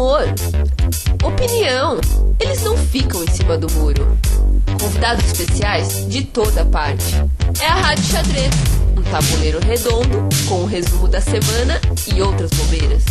humor, opinião. Eles não ficam em cima do muro. Convidados especiais de toda parte. É a Rádio Xadrez, um tabuleiro redondo com o um resumo da semana e outras bobeiras.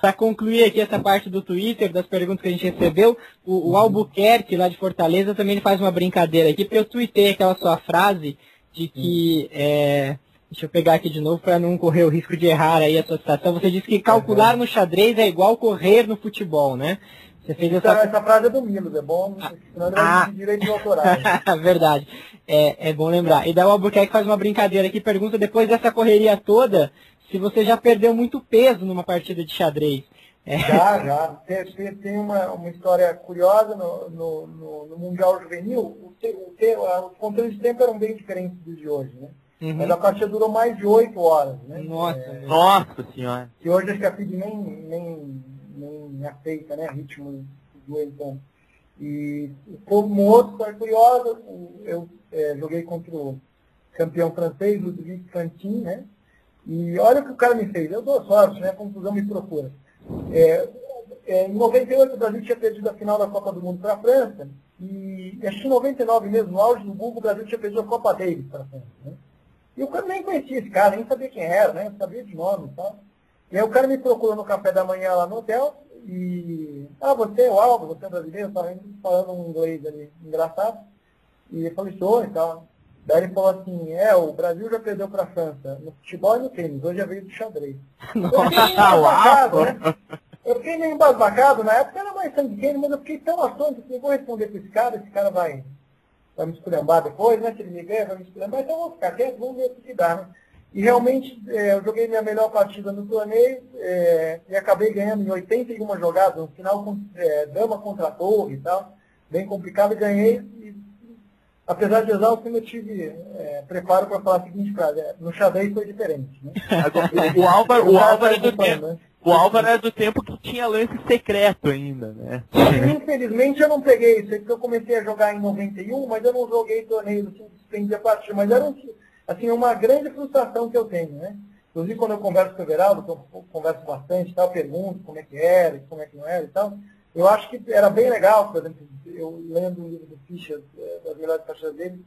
Para concluir aqui essa parte do Twitter, das perguntas que a gente recebeu, o, o Albuquerque, lá de Fortaleza, também faz uma brincadeira aqui, porque eu tuitei aquela sua frase de que. É, deixa eu pegar aqui de novo para não correr o risco de errar aí a sua citação. Você disse que calcular no xadrez é igual correr no futebol, né? Você fez essa... Essa, essa frase é do Milos, é bom, senão ele ah. vai direito de autoral. Verdade. É, é bom lembrar. E daí o Albuquerque faz uma brincadeira aqui, pergunta depois dessa correria toda, se você já perdeu muito peso numa partida de xadrez. É. Já, já. Tem, tem, uma, uma história curiosa no, no, no, no Mundial Juvenil. O, o, os controles de tempo eram bem diferentes dos de hoje, né? Uhum. Mas a partida durou mais de oito horas, né? Nossa, é, nossa senhora. Que hoje acho que a FIB nem, nem, nem aceita, né? Ritmo do então. E como outra história curiosa, eu é, joguei contra o campeão francês, Ludwig Fantin, né? E olha o que o cara me fez. Eu dou sorte, né? A conclusão me procura. É, é, em 98 o Brasil tinha perdido a final da Copa do Mundo para a França. E acho que em 99 mesmo, no auge do Google, o Brasil tinha perdido a Copa Davis para a França. Né? E o cara nem conhecia esse cara, nem sabia quem era, né? Sabia de nome e tal. E aí o cara me procurou no café da manhã lá no hotel e. Ah, você é o Aldo, você é brasileiro, falando um inglês ali engraçado. E eu falei, sou e tal. Daí ele falou assim, é, o Brasil já perdeu para a França no futebol e no tênis, hoje já veio do xadrez. Nossa, né? Eu fiquei meio embasbacado, na época era mais sangue quente, mas eu fiquei tão atônito que vou responder para esse cara, esse cara vai, vai me esculhambar depois, né? Se ele me ganha, vai me esculhambar, então eu vou ficar quieto, vamos ver o que dá, né? E realmente é, eu joguei minha melhor partida no torneio é, e acabei ganhando em 81 jogadas, no final com é, dama contra torre e tal, bem complicado, e ganhei apesar de exausto, eu tive é, preparo para falar a seguinte frase. É, no xadrez foi diferente. Né? o Álvaro, o Álvaro é do tempo. Né? O Álvaro é do tempo que tinha lance secreto ainda, né? Infelizmente eu não peguei isso, porque eu comecei a jogar em 91, mas eu não joguei torneio assim, suspendi a partida. Mas era um, assim, uma grande frustração que eu tenho, né? Inclusive quando eu converso com o Everaldo, eu converso bastante, tal, pergunto como é que era, como é que não era e tal, eu acho que era bem legal, por exemplo, eu lendo o livro do Fischer, é, das melhores partidas dele,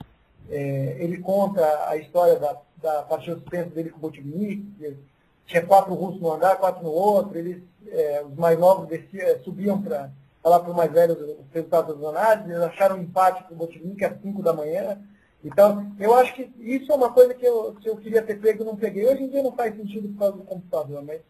é, ele conta a história da, da partida suspensa dele com o Botvinnik, tinha quatro russos no andar, quatro no outro, eles, é, os mais novos desciam, é, subiam para falar para os mais velhos os resultados das análises, eles acharam um empate com o Botvinnik às 5 da manhã. Então, eu acho que isso é uma coisa que eu, que eu queria ter pego e não peguei. Hoje em dia não faz sentido por causa do computador, mas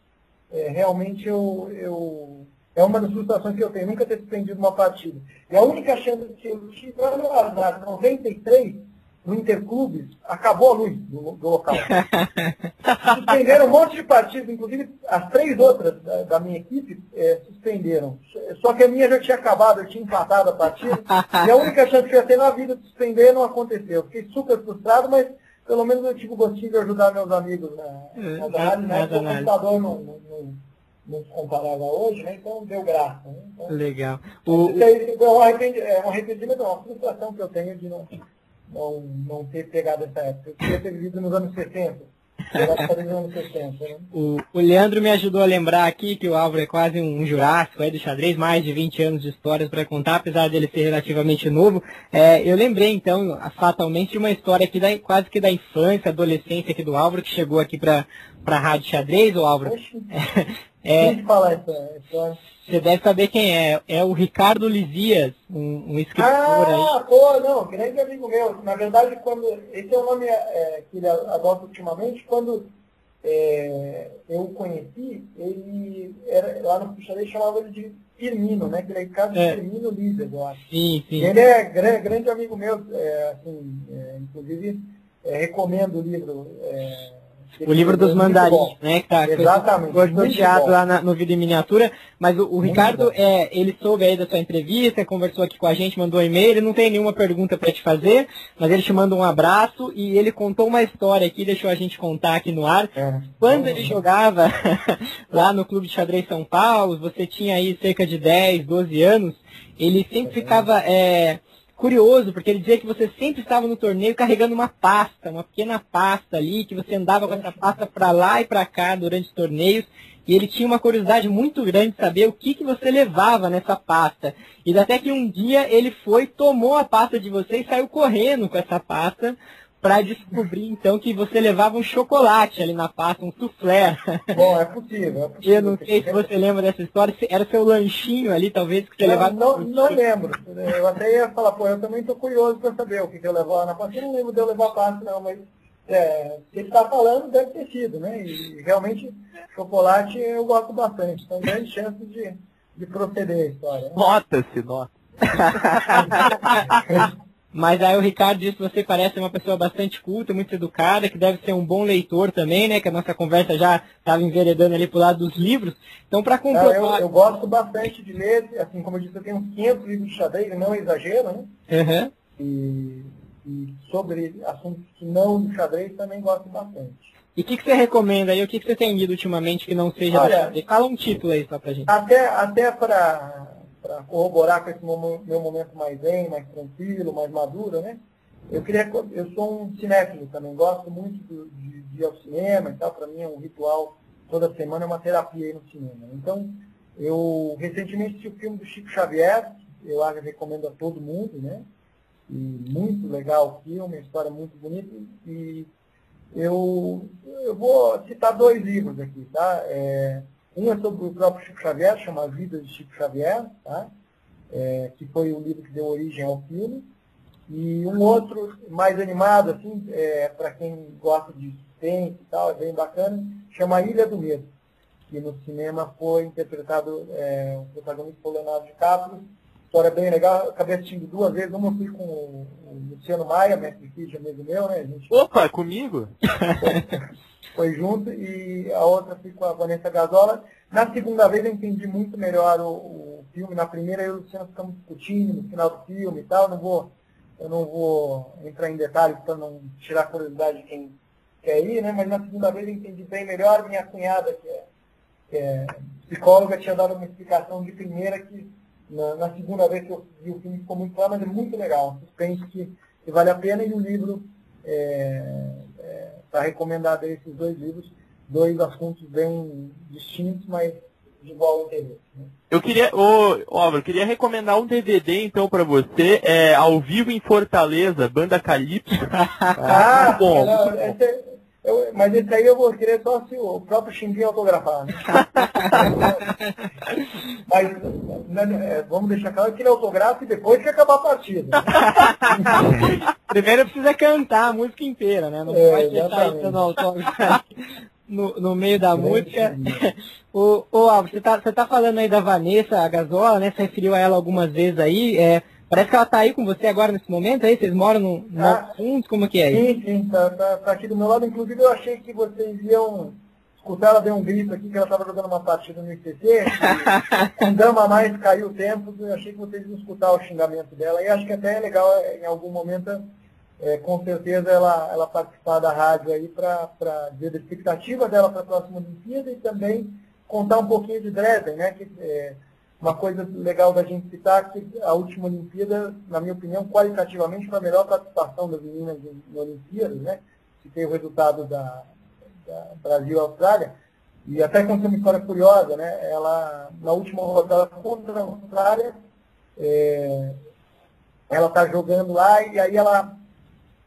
é, realmente eu, eu é uma das frustrações que eu tenho, nunca ter suspendido uma partida. E a única chance que eu tive foi na 93, no Interclubes, acabou a luz do, do local. suspenderam um monte de partidas, inclusive as três outras da, da minha equipe é, suspenderam. Só que a minha já tinha acabado, eu tinha empatado a partida. e a única chance que eu ia ter na vida de suspender não aconteceu. Fiquei super frustrado, mas pelo menos eu tive o gostinho de ajudar meus amigos na, na, na, na, na, o computador não, não, não não comparava hoje, né? então deu graça. Né? Então, Legal. O, isso aí é um arrependimento, é um uma frustração que eu tenho de não, não, não ter pegado essa época. Eu queria ter vivido nos anos 60. Né? O, o Leandro me ajudou a lembrar aqui que o Álvaro é quase um jurássico aí do xadrez, mais de 20 anos de histórias para contar, apesar dele ser relativamente novo. É, eu lembrei então, fatalmente, de uma história aqui da, quase que da infância, adolescência aqui do Álvaro, que chegou aqui para a Rádio Xadrez, o Álvaro. É, Quem fala essa história? Você deve saber quem é. É o Ricardo Lizias, um, um escritor ah, aí. Ah, pô, não, grande amigo meu. Na verdade, quando. Esse é o nome é, que ele adota ultimamente, quando é, eu o conheci, ele era, lá no Puxadei chamava ele de Firmino, né? Que ele é Ricardo é. Firmino Lizias, eu acho. Sim, sim. Ele é grande, grande amigo meu, é, assim, é, inclusive é, recomendo o livro. É, o livro dos mandarins, né? Tá Exatamente. sorteado lá na, no vídeo em miniatura. Mas o, o Ricardo, é, ele soube aí da sua entrevista, conversou aqui com a gente, mandou um e-mail. Ele não tem nenhuma pergunta para te fazer, mas ele te manda um abraço e ele contou uma história aqui, deixou a gente contar aqui no ar. É. Quando ele jogava lá no Clube de Xadrez São Paulo, você tinha aí cerca de 10, 12 anos, ele sempre ficava. É, curioso, porque ele dizia que você sempre estava no torneio carregando uma pasta, uma pequena pasta ali, que você andava com essa pasta para lá e para cá durante os torneios. e ele tinha uma curiosidade muito grande de saber o que, que você levava nessa pasta. E até que um dia ele foi, tomou a pasta de você e saiu correndo com essa pasta para descobrir então que você levava um chocolate ali na pasta, um soufflé. Bom, é possível, é possível. Eu não sei se você lembra dessa história, era seu lanchinho ali, talvez, que você não, levava. Não, não lembro. Eu até ia falar, pô, eu também estou curioso para saber o que, que eu levava na pasta. Eu não lembro de eu levar pasta, não, mas é, se ele está falando, deve ter sido, né? E realmente, chocolate eu gosto bastante. Então, grande chance de, de proceder a história. Né? Nota-se, nota. Mas aí o Ricardo disse que você parece uma pessoa bastante culta, muito educada, que deve ser um bom leitor também, né? Que a nossa conversa já estava enveredando ali pro lado dos livros. Então, para comprovar... eu, eu, gosto bastante de ler, assim como eu disse, eu tenho uns 500 livros de xadrez, não exagero, né? Uhum. E, e, sobre assuntos que não do xadrez também gosto bastante. E o que, que, você recomenda aí? O que, que, você tem lido ultimamente que não seja Olha, xadrez? Fala um título aí só pra gente. Até, até para para corroborar com esse meu momento mais zen, mais tranquilo, mais maduro, né? Eu queria, eu sou um cinéfilo também, gosto muito de, de, ir ao cinema e tal, para mim é um ritual, toda semana é uma terapia aí no cinema. Então, eu recentemente assisti o filme do Chico Xavier, eu acho recomendo a todo mundo, né? E muito legal o filme, a história é muito bonita e eu, eu vou citar dois livros aqui, tá? É, um é sobre o próprio Chico Xavier, chama A Vida de Chico Xavier, tá? É, que foi o livro que deu origem ao filme. E um outro mais animado, assim, é, para quem gosta de suspense e tal, é bem bacana, chama Ilha do Medo, que no cinema foi interpretado, é, o protagonista foi Leonardo DiCaprio. História bem legal, acabei assistindo duas vezes, uma eu fui com o, Luciano Maia, mestre Fiji, amigo meu, né? Gente... Opa, comigo? foi junto e a outra fui com a Vanessa Gazola. Na segunda vez eu entendi muito melhor o, o filme. Na primeira eu e o Luciano ficamos discutindo no final do filme e tal. Não vou, eu não vou entrar em detalhes para não tirar a curiosidade de quem quer ir, né? Mas na segunda vez eu entendi bem melhor. Minha cunhada, que é, que é psicóloga, tinha dado uma explicação de primeira que na, na, segunda vez que eu vi o filme ficou muito claro, mas é muito legal. Suspense que, que vale a pena e o livro é, está recomendado esses dois livros, dois assuntos bem distintos, mas de igual interesse. Né? Eu queria, ô, Álvaro, eu queria recomendar um DVD então para você, é Ao Vivo em Fortaleza, Banda Calypso. ah, ah bom. esse, eu, mas esse aí eu vou querer só se o próprio Xinguinho autografar. Né? mas né, é, vamos deixar claro que ele autografa e depois que acabar a partida. Primeiro precisa cantar a música inteira, né? Não é, pode deixar isso no autógrafo. No, no, meio da música. o, o Álvaro, você tá, você tá falando aí da Vanessa, a Gasola, né? Você referiu a ela algumas vezes aí. É, Parece que ela está aí com você agora nesse momento, aí? Vocês moram no, no ah, juntos? Como que é isso? Sim, sim, tá, tá, tá, aqui do meu lado. Inclusive eu achei que vocês iam escutar ela deu um grito aqui que ela estava jogando uma partida no ICC, um dama a mais caiu o tempo, eu achei que vocês iam escutar o xingamento dela. E acho que até é legal em algum momento, é, com certeza, ela, ela participar da rádio aí para dizer da expectativa dela para a próxima Olimpíada e também contar um pouquinho de Dresden, né? Que, é, uma coisa legal da gente citar que a última Olimpíada, na minha opinião, qualitativamente foi a melhor participação das meninas na Olimpíada, né? tem o resultado da, da Brasil Austrália. E até aconteceu uma história curiosa, né? Ela, na última rodada contra a Austrália, é, ela está jogando lá e aí ela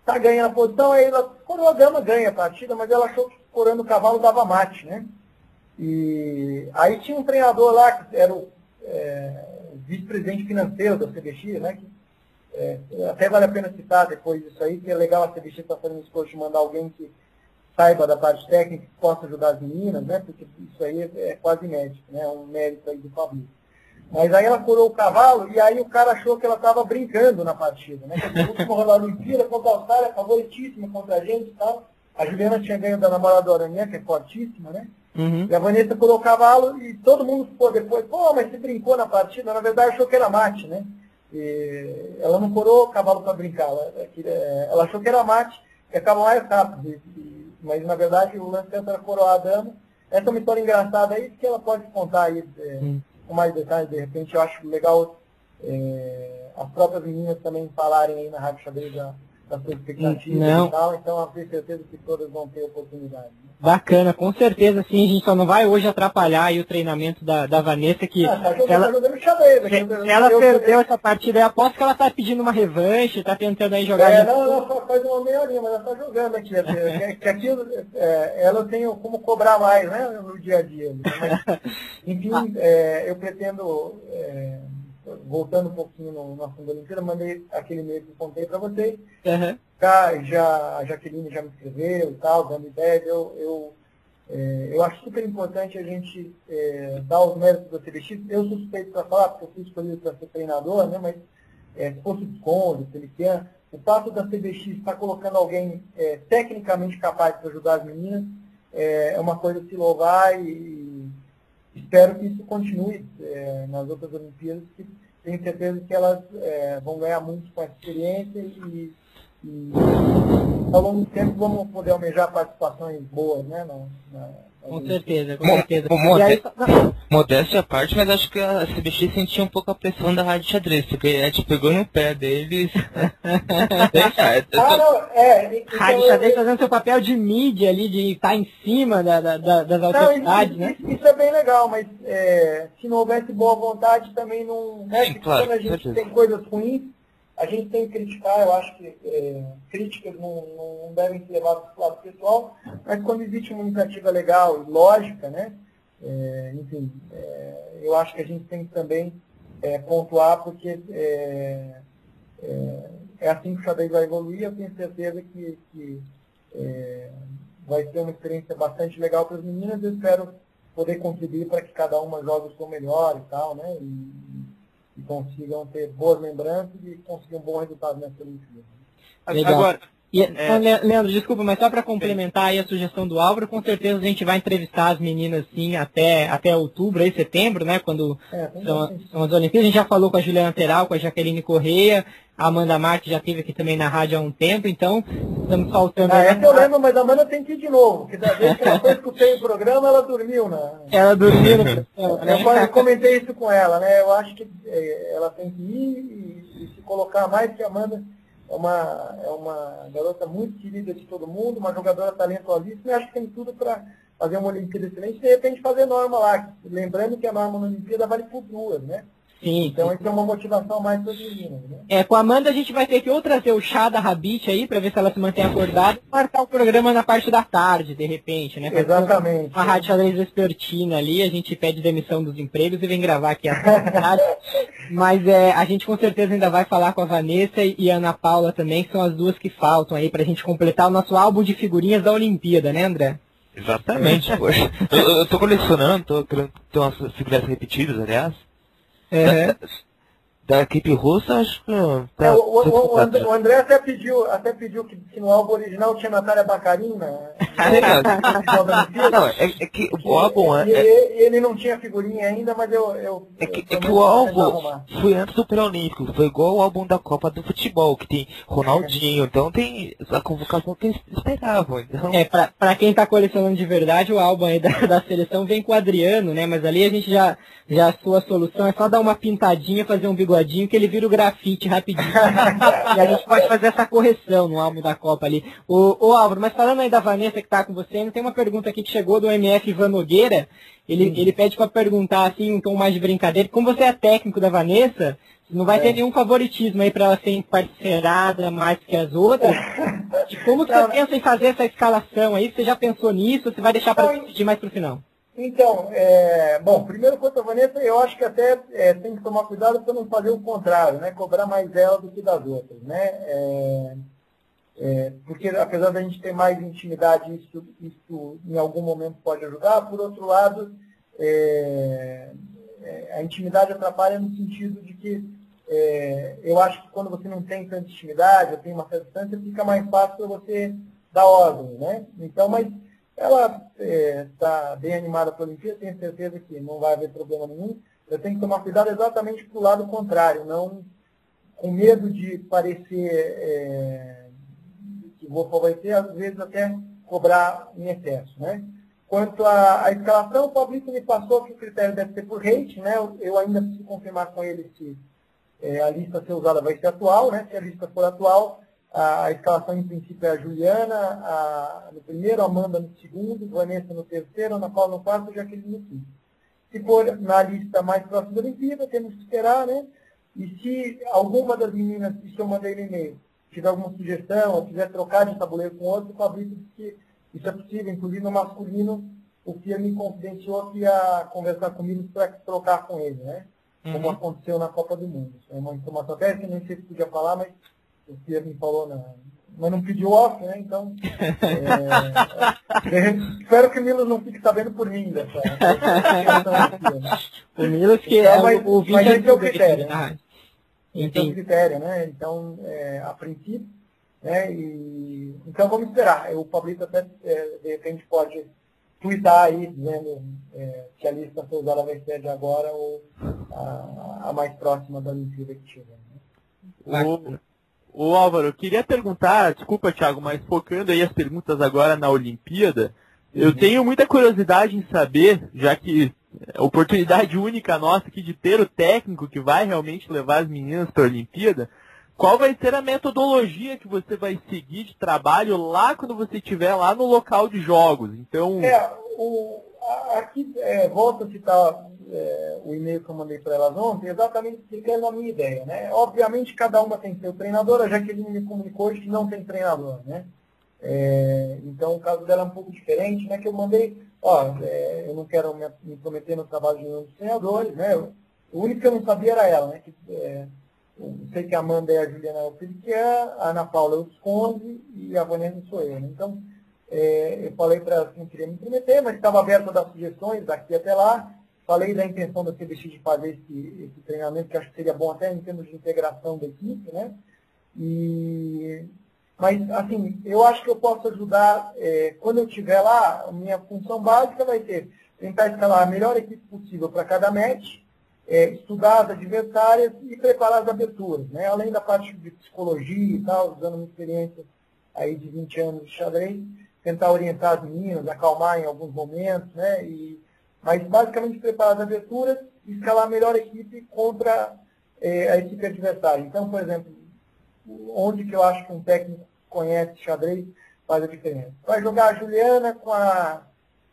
está ganhando a posição, aí ela, coroa dama ganha a partida, mas ela achou que corando o cavalo dava mate, né? E aí tinha um treinador lá, que era o é, vice-presidente financeiro da CBX, né? Que, é, até vale a pena citar depois disso aí, que é legal a CBX estar tá fazendo esse esforço de mandar alguém que saiba da parte técnica, que possa ajudar as meninas, né? Porque isso aí é, é quase inédito, né? É um mérito aí do Fabrício. Mas aí ela curou o cavalo e aí o cara achou que ela estava brincando na partida, né? Porque a última rodada do Olimpíada contra a Austrália, favoritíssima contra a gente e tal. A Juliana tinha ganho da namorada Aranha, que é fortíssima, né? Uhum. E a Vanessa pulou o cavalo e todo mundo ficou depois, pô, mas você brincou na partida, na verdade achou que era mate, né? E ela não corou o cavalo para brincar, ela, é, ela, achou que era mate, que acaba mais rápido. E, e, mas na verdade o lance era coroar a dama. Essa é uma história engraçada aí que ela pode contar aí é, uhum. com mais detalhes, de repente eu acho legal é, as próprias meninas também falarem aí na Rádio Xadrez a, das suas expectativas Não. e tal, então eu tenho certeza que todas vão ter oportunidade. né? Bacana, com certeza sim, a gente só não vai hoje atrapalhar aí o treinamento da, da Vanessa, que Ah, tá ela, tá jogando xadrez. se, aqui, se eu- ela eu- perdeu essa partida, eu aposto que ela tá pedindo uma revanche, tá tentando aí jogar É, não, não, só faz uma meia horinha, mas ela está jogando aqui. Que, que aqui é, ela tenho como cobrar mais, né, no dia a dia. Mas, enfim, Ah. é, eu pretendo, é, voltando um pouquinho no, no assunto da Olimpíada, mandei aquele e-mail que eu contei para vocês. Aham. Já, já, a Jaqueline já me escreveu e tal, dando ideias. Eu, eu, é, eu acho super importante a gente é, dar os méritos da CBX. Eu sou suspeito para falar, porque eu fui escolhido para ser treinador, né, mas é, se fosse o Conde, Feliciano, o fato da CBX estar colocando alguém é, tecnicamente capaz de ajudar as meninas é, é uma coisa a se louvar e espero que isso continue é, nas outras Olimpíadas, que tenho certeza que elas é, vão ganhar muito com essa experiência e, e ao longo do tempo vamos poder almejar participações boas, né? Na, na, Com certeza, com Mo- certeza. mo- E aí, não, Modéstia à parte, mas acho que a CBX sentia um pouco a pressão da rádio xadrez, porque a gente pegou no pé deles. Deixa, eu Ah, não, é. então Rádio eu- Xadrez fazendo seu papel de mídia ali, de estar em cima da, da- da- das Não, autoridades, isso, né? isso- é bem legal, mas é, se não houvesse boa vontade também não. Né? Sim, Porque claro, quando a gente certeza. tem coisas ruins, a gente tem que criticar, eu acho que é, críticas não, não- devem ser levadas para o lado pessoal, mas quando existe uma iniciativa legal e lógica, né? é, enfim, é, eu acho que a gente tem que também é, pontuar, porque é, é, é assim que o xadrez vai evoluir, eu tenho certeza que, que, vai ser uma experiência bastante legal para as meninas, eu espero poder contribuir para que cada uma jogue o seu melhor e tal, né? E consigam ter boas lembranças e conseguir um bom resultado nessa Olimpíada. Legal. Agora, E, É. Le- Leandro, desculpa, mas só para complementar aí a sugestão do Álvaro, com certeza a gente vai entrevistar as meninas sim até, até outubro, aí, setembro, né? Quando É, são, são as Olimpíadas. A gente já falou com a Juliana Teral, com a Jaqueline Correia, a Amanda Marques já esteve aqui também na rádio há um tempo, então estamos faltando. Ah, essa eu lembro, mas a Amanda tem que ir de novo, porque da vez que ela foi escutei o programa, ela dormiu na, Ela dormiu no programa, né? Eu quase comentei isso com ela, né? Eu acho que eh, ela tem que ir e, e se colocar mais, que a Amanda é uma, é uma garota muito querida de todo mundo, uma jogadora talentosíssima, e acho que tem tudo para fazer uma Olimpíada excelente e de repente fazer norma lá. Lembrando que a norma na Olimpíada vale por duas, né? Sim, Então isso é uma motivação mais para né? É, com a Amanda a gente vai ter que ou trazer o chá da Rabite aí, pra ver se ela se mantém acordada, e marcar o programa na parte da tarde, de repente, né? Fazer Exatamente. Uma rádio xadrez vespertina ali, a gente pede demissão dos empregos e vem gravar aqui a tarde. Mas é, a gente com certeza ainda vai falar com a Vanessa e a Ana Paula também, que são as duas que faltam aí pra gente completar o nosso álbum de figurinhas da Olimpíada, né, André? Exatamente, poxa. Eu, eu tô colecionando, tô querendo ter umas figuras repetidas, aliás. Uhum. Da equipe russa, acho que. É, Tá, o, o- o- o André, o André até pediu, até pediu que, que no álbum original tinha Natália Bacarina. Não, é, é que o álbum é, é, ele, ele não tinha figurinha ainda, mas eu. eu é que, eu é que o álbum foi antes do pré-olímpico, foi igual o álbum da Copa do Futebol, que tem Ronaldinho, então tem a convocação que eles esperavam. Então, É, pra, pra quem tá colecionando de verdade, o álbum aí da, da seleção vem com o Adriano, né? Mas ali a gente já, já a sua solução é só dar uma pintadinha, fazer um bigodinho, que ele vira o grafite rapidinho. e a gente pode fazer essa correção no álbum da Copa ali. O, o Álvaro, mas falando aí da Vanessa que tá com você, ainda tem uma pergunta aqui que chegou do MF Ivan Nogueira. Ele, ele pede pra perguntar assim, um tom mais de brincadeira. Como você é técnico da Vanessa, não vai É. ter nenhum favoritismo aí pra ela ser parcerada mais que as outras. De como que Não, você pensa em fazer essa escalação aí? Você já pensou nisso? Você vai deixar para decidir mais pro final? Então, é, bom, primeiro quanto a Vanessa, eu acho que até é, tem que tomar cuidado para não fazer o contrário, né? Cobrar mais dela do que das outras, né? É, é, porque apesar da gente ter mais intimidade, isso, isso em algum momento pode ajudar. Por outro lado, é, é, a intimidade atrapalha no sentido de que eu acho que quando você não tem tanta intimidade, ou tem uma certa distância, fica mais fácil para você dar ordem, né? Então, mas ela está bem animada para a Olimpíada, tenho certeza que não vai haver problema nenhum. Eu tenho que tomar cuidado exatamente para o lado contrário, não com medo de parecer é, que vou favorecer, às vezes até cobrar em excesso. Né? Quanto à, à escalação, o Fabrício me passou que o critério deve ser por rate, né? eu, eu ainda preciso confirmar com ele se é, a lista a ser usada vai ser atual, né? se a lista for atual, A, escalação, em princípio, é a Juliana a, no primeiro, a Amanda no segundo, Vanessa no terceiro, Ana Paula no quarto e Jaqueline no quinto. Se for na lista mais próxima da Olimpíada, temos que esperar, né? E se alguma das meninas que eu mandei no e-mail tiver alguma sugestão, ou quiser trocar de tabuleiro com outro, o Fabrício disse que isso é possível, inclusive no masculino, o Fia me confidenciou que ia conversar comigo para trocar com ele, né? Como Uhum. aconteceu na Copa do Mundo. É uma informação até que nem sei se podia falar, mas o Fia me falou, na, mas não pediu off, né? Então, é, de- espero que o Milos não fique sabendo por mim dessa né? O Milos que Então, é mas- o, o mas esse é o critério, rádio. Esse é o critério, né? Então, é, a princípio, né? E, então vamos esperar. O Pablito até, é, de repente, pode twittar aí, dizendo é, que a lista foi usada vai ser de agora ou a, a mais próxima da Olimpíada que tiver. Né? O, o Álvaro, eu queria perguntar, desculpa, Thiago, mas focando aí as perguntas agora na Olimpíada, eu tenho muita curiosidade em saber, já que é oportunidade única nossa aqui de ter o técnico que vai realmente levar as meninas para a Olimpíada, qual vai ser a metodologia que você vai seguir de trabalho lá quando você estiver lá no local de jogos? Então, É, o, aqui, é, volto a citar é, o e-mail que eu mandei para elas ontem, exatamente explicando a minha ideia. Né? Obviamente, cada uma tem seu treinador, a Jaqueline me comunicou hoje que não tem treinador. Né? É, então, o caso dela é um pouco diferente, né? que eu mandei, ó, é, eu não quero me, me prometer no trabalho de nenhum dos treinadores, né? Eu- o único que eu não sabia era ela, né? Que, é, eu sei que a Amanda é a Juliana Alperiquian, a Ana Paula é o Visconde e a Vanessa sou eu. Né? Então, é, eu falei para ela que não queria me prometer, mas estava aberto a dar sugestões daqui até lá. Falei da intenção da CBX de fazer esse, esse treinamento, que acho que seria bom até em termos de integração da equipe, né? E, mas, assim, eu acho que eu posso ajudar, é, quando eu estiver lá, a minha função básica vai ser tentar escalar a melhor equipe possível para cada match, é, estudar as adversárias e preparar as aberturas, né? Além da parte de psicologia e tal, usando uma experiência aí de 20 anos de xadrez, tentar orientar as meninas, acalmar em alguns momentos, né? E, mas basicamente preparar as aberturas e escalar a melhor equipe contra eh, a equipe adversária. Então, por exemplo, onde que eu acho que um técnico conhece xadrez faz a diferença. Vai jogar a Juliana com a,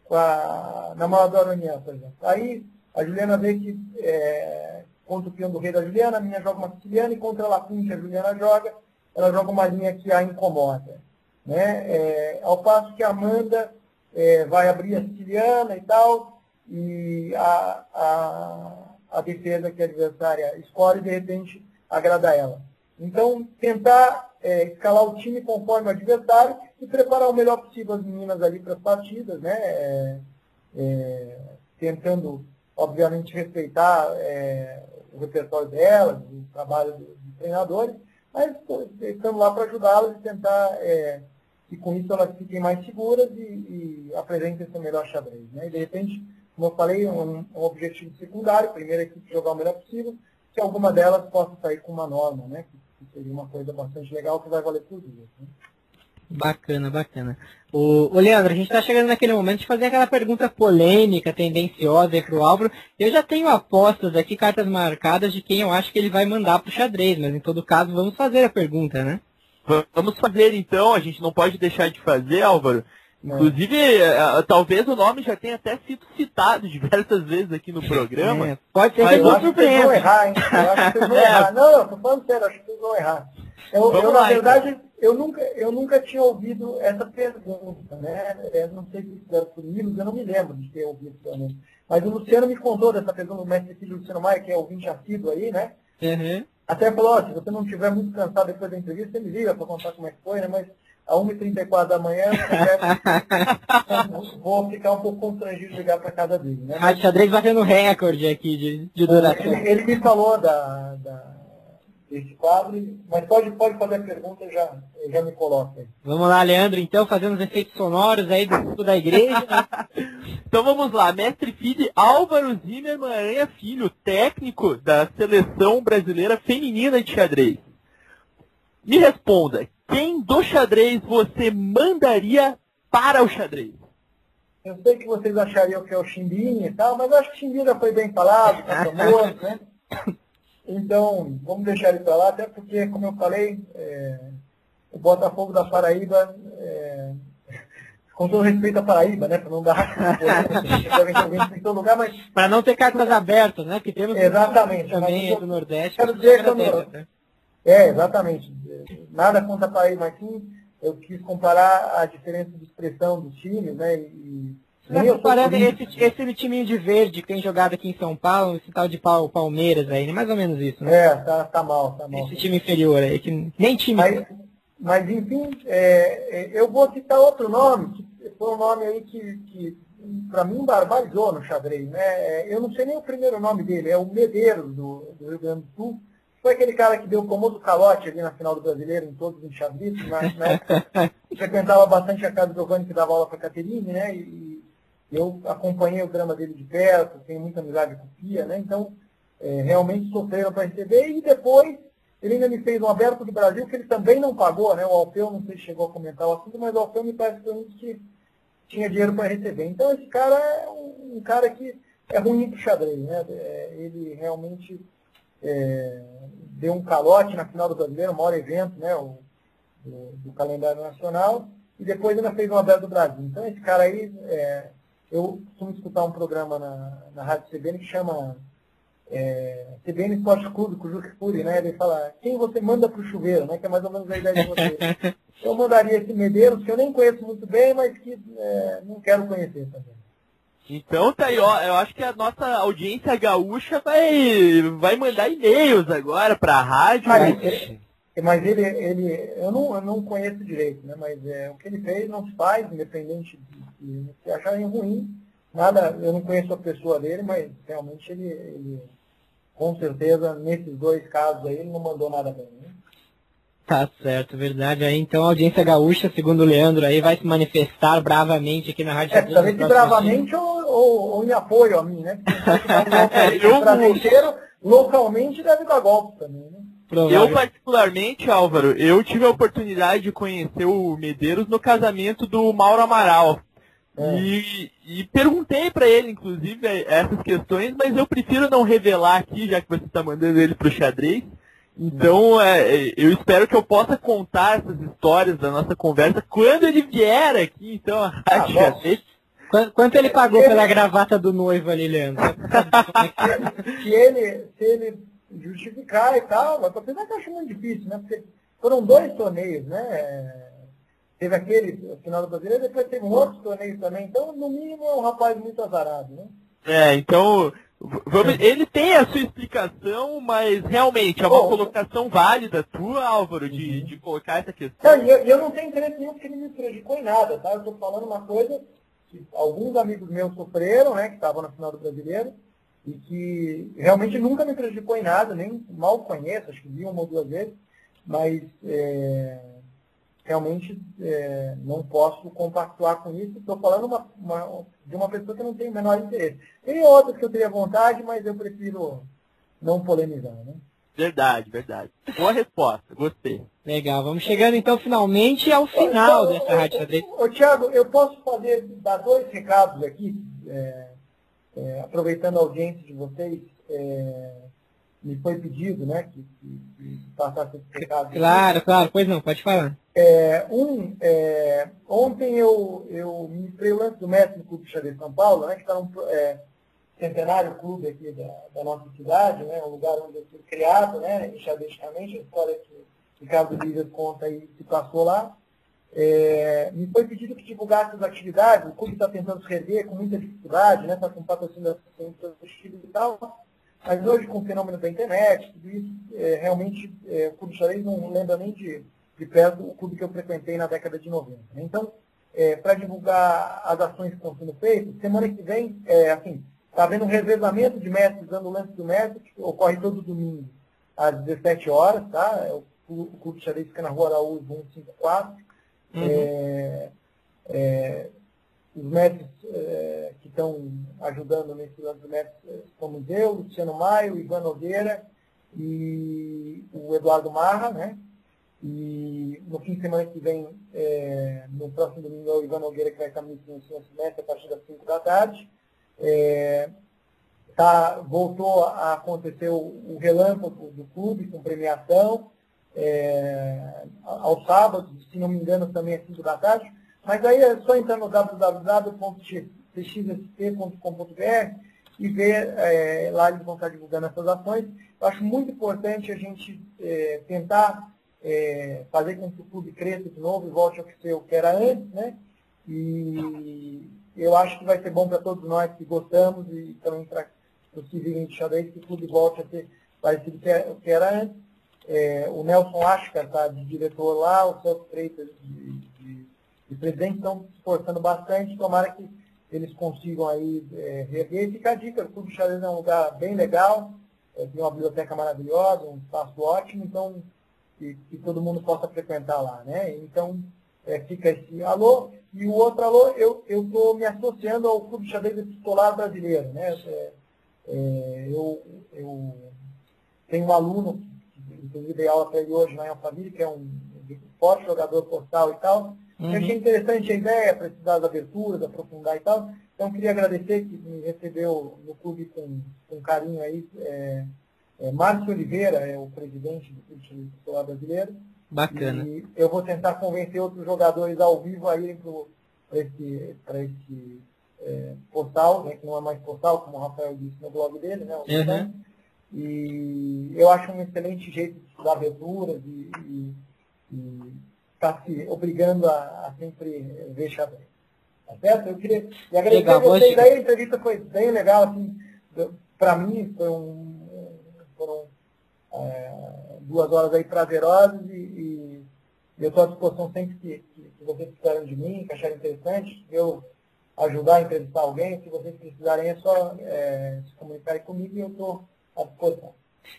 com a Namoradora União, por exemplo. Aí a Juliana vê que é, contra o peão do rei da Juliana, a minha joga uma siciliana e contra a Lacunha a Juliana joga, ela joga uma linha que a incomoda. Né? É, ao passo que a Amanda é, vai abrir a siciliana e tal, e a, a, a defesa que a adversária escolhe, de repente, agrada ela. Então, tentar é, escalar o time conforme o adversário e preparar o melhor possível as meninas ali para as partidas, né? É, é, tentando, obviamente, respeitar é, o repertório delas, o trabalho dos do treinadores, mas estamos lá para ajudá-las e tentar é, que com isso elas fiquem mais seguras e, e apresentem seu melhor xadrez. Né? E de repente, como eu falei, um, um objetivo secundário, primeiro a equipe jogar o melhor possível, que alguma delas possa sair com uma norma, né? que, que seria uma coisa bastante legal que vai valer por duas. Né? Bacana, bacana. O, o Leandro, a gente está chegando naquele momento de fazer aquela pergunta polêmica, tendenciosa aí pro Álvaro. Eu já tenho apostas aqui, cartas marcadas de quem eu acho que ele vai mandar pro xadrez, mas em todo caso vamos fazer a pergunta, né? Vamos fazer então, a gente não pode deixar de fazer, Álvaro. Inclusive, eh, talvez o nome já tenha até sido citado diversas vezes aqui no programa. É, pode ser que eu acho que vocês vão errar, hein? Eu acho que vocês vão É. errar. Não, eu tô falando sério, acho que vocês vão errar. Eu, eu, lá, na verdade, eu, nunca, eu nunca tinha ouvido essa pergunta, né? Eu não sei se fizeram por Milos, eu não me lembro de ter ouvido também. Mas o Luciano me contou dessa pergunta do mestre filho Luciano Maia, que é ouvinte assíduo aí, né? Uhum. Até falou, ó, se você não estiver muito cansado depois da entrevista, você me liga para contar como é que foi, né? Mas a 1h34 da manhã, eu vou ficar um pouco constrangido de ligar para casa dele, né? Rádio Xadrez batendo recorde aqui de, de duração. Ele, ele me falou da, da, desse quadro, mas pode, pode fazer a pergunta, eu já, já me coloco aí. Vamos lá, Leandro, então, fazendo os efeitos sonoros aí do da igreja. Então vamos lá, mestre filho Álvaro Zimmermann Aranha Filho, técnico da seleção brasileira feminina de xadrez. Me responda, quem do xadrez você mandaria para o xadrez? Eu sei que vocês achariam que é o Chimbinha e tal, mas eu acho que Chimbinha já foi bem falado, tá famoso, né? Então, vamos deixar ele para lá, até porque, como eu falei, é, o Botafogo da Paraíba, é, com todo respeito à Paraíba, né? Para não dar em todo lugar, mas. Para não ter cartas abertas, né? Que temos exatamente, também do Nordeste. Quero dizer que né? É, exatamente. Nada contra a Paraíba, mas sim, eu quis comparar a diferença de expressão dos times, né? E, comparando esse, esse timinho de verde que tem jogado aqui em São Paulo, esse tal de Palmeiras aí, mais ou menos isso, né? É, tá, tá mal, tá mal. Esse time inferior aí, que nem time. Mas, mas enfim, é, é, eu vou citar outro nome, que foi um nome aí que, que para mim barbarizou no xadrez, né? É, eu não sei nem o primeiro nome dele, é o Medeiros do, do Rio Grande do Sul. Foi aquele cara que deu o famoso calote ali na final do brasileiro em todos os enxadriços, né? frequentava bastante a casa do Giovanni que dava aula para a Caterine, né? E, eu acompanhei o drama dele de perto, tenho muita amizade com o Pia, né? Então, é, realmente sofreram para receber. E depois, ele ainda me fez um aberto do Brasil que ele também não pagou, né? O Alfeu, não sei se chegou a comentar o assunto, mas o Alfeu me parece que tinha dinheiro para receber. Então, esse cara é um, um cara que é ruim para o xadrez, né? É, ele realmente é, deu um calote na final do brasileiro, o maior evento, né? O, do, do calendário nacional. E depois ainda fez um aberto do Brasil. Então, esse cara aí é, eu costumo escutar um programa na, na Rádio CBN que chama é, CBN Esporte Clube, com o Juque Fury, né? Ele fala, quem você manda para o chuveiro, né? Que é mais ou menos a ideia de você. eu mandaria esse Medeiros, que eu nem conheço muito bem, mas que é, não quero conhecer também. Então tá aí, ó, eu acho que a nossa audiência gaúcha vai, vai mandar e-mails agora para a rádio. Mas, mas ele, ele eu, não, eu não conheço direito, né? Mas é, o que ele fez não se faz, independente de se acharem ruim. Nada, eu não conheço a pessoa dele, mas realmente ele, ele com certeza, nesses dois casos aí, ele não mandou nada bem. Né? Tá certo, verdade. Aí então a audiência gaúcha, segundo o Leandro, aí vai se manifestar bravamente aqui na Rádio É, talvez bravamente ou, ou, ou, em apoio a mim, né? Porque o Brasil inteiro, localmente, deve dar golpe também, né? Eu, particularmente, Álvaro, eu tive a oportunidade de conhecer o Medeiros no casamento do Mauro Amaral. É. E, e, perguntei para ele, inclusive, essas questões, mas eu prefiro não revelar aqui, já que você está mandando ele para o xadrez. Então, é, eu espero que eu possa contar essas histórias da nossa conversa quando ele vier aqui, então, a Rádio ah, Xadrez. Quanto, quanto ele pagou pela gravata do noivo ali, Leandro? se ele, se ele justificar e tal, mas apesar que eu acho muito difícil, né? Porque foram dois torneios, né? Teve aquele final do brasileiro, depois teve um outro torneio também, então no mínimo é um rapaz muito azarado, né? É, então Vamos, ele tem a sua explicação, mas realmente é uma Bom, colocação válida tua, Álvaro, de, uhum. de colocar essa questão. Não, eu, eu não tenho interesse nenhum porque ele me prejudicou em nada, tá? Eu estou falando uma coisa alguns amigos meus sofreram, né, que estavam na final do brasileiro, e que realmente nunca me prejudicou em nada, nem mal conheço, acho que vi uma ou duas vezes, mas é, realmente é, não posso compactuar com isso. Estou falando uma, uma, de uma pessoa que não tem o menor interesse. Tem outras que eu teria vontade, mas eu prefiro não polemizar. Né? Verdade, verdade. Boa resposta, gostei. Legal, vamos chegando então finalmente ao final então, dessa rádio xadrez. Ô, Tiago, eu posso fazer, dar dois recados aqui. É, é, aproveitando a audiência de vocês, é, me foi pedido né, que, que, que passasse esse recado. Claro, aqui. claro, pois não, pode falar. É, um, é, ontem eu, eu ministrei o lance do mestre do Clube de Xadrez São Paulo, né, que está um é, centenário clube aqui da, da, nossa cidade, né, um lugar onde eu fui criado, né, enxadristicamente, a história que Ricardo Lívia conta aí se passou lá. É, me foi pedido que divulgasse as atividades, o clube está tentando se rever com muita dificuldade, está com patrocínio e tal, mas hoje com o fenômeno da internet, tudo isso, é, realmente é, o Clube Xadrez não lembra nem de, de perto o clube que eu frequentei na década de 90. Né? Então, é, para divulgar as ações que estão sendo feitas, semana que vem, é, assim, está havendo um revezamento de mestres dando o lance do mestre, que ocorre todo domingo às 17 horas, tá? É o, Clube Xadrez fica na rua Araújo 154. Uhum. É, é, os mestres é, que estão ajudando nesse lance mestres somos eu, Luciano Maio, Ivan Nogueira e o Eduardo Marra, né? E no fim de semana que vem, é, no próximo domingo, é o Ivan Nogueira que vai estar ministrando o semestre a partir das 5 da tarde. É, tá, voltou a acontecer o, o relâmpago do clube com premiação. é, aos sábados, se não me engano também às 5 da tarde, mas aí é só entrar no www.xsp.com.br e ver, é, lá eles vão estar divulgando essas ações. Eu acho muito importante a gente é, tentar é, fazer com que o clube cresça de novo e volte ao que, que era antes, né? E eu acho que vai ser bom para todos nós que gostamos e também para os que vivem de xadrez que o clube volte a ser parecido o que era antes. É, o Nelson Ascar está de diretor lá, o Celso Freitas de, de, de, presidente estão se esforçando bastante, tomara que eles consigam aí é, reerguer. E fica a dica, o Clube de Xadrez é um lugar bem legal, é, tem uma biblioteca maravilhosa, um espaço ótimo, então que, que todo mundo possa frequentar lá, né? Então, é, fica esse alô. E o outro alô, eu estou me associando ao Clube de Xadrez Epistolar Brasileiro, né? É, é, eu, eu tenho um aluno, inclusive dei aula para ele hoje na Alphaville, que é um forte jogador postal e tal. Uhum. Eu achei interessante a ideia, precisar da abertura, aprofundar e tal. Então, queria agradecer que me recebeu no clube com, com carinho aí. É, é, Márcio Oliveira é o presidente do Clube Epistolar Brasileiro. Bacana. E eu vou tentar convencer outros jogadores ao vivo a irem para esse, pra esse é, portal, né, que não é mais portal, como o Rafael disse no blog dele, né? Uhum. E eu acho um excelente jeito de estudar aberturas e estar tá se obrigando a, a, sempre ver xadrez. Tá certo? Eu queria e agradecer legal, a vocês aí, a entrevista foi bem legal, assim, para mim foi um, foram é, duas horas aí prazerosas e, e eu estou à disposição sempre que, que, que vocês precisarem de mim, que acharem interessante, eu ajudar a entrevistar alguém, se vocês precisarem é só é, se comunicarem comigo e eu estou à disposição.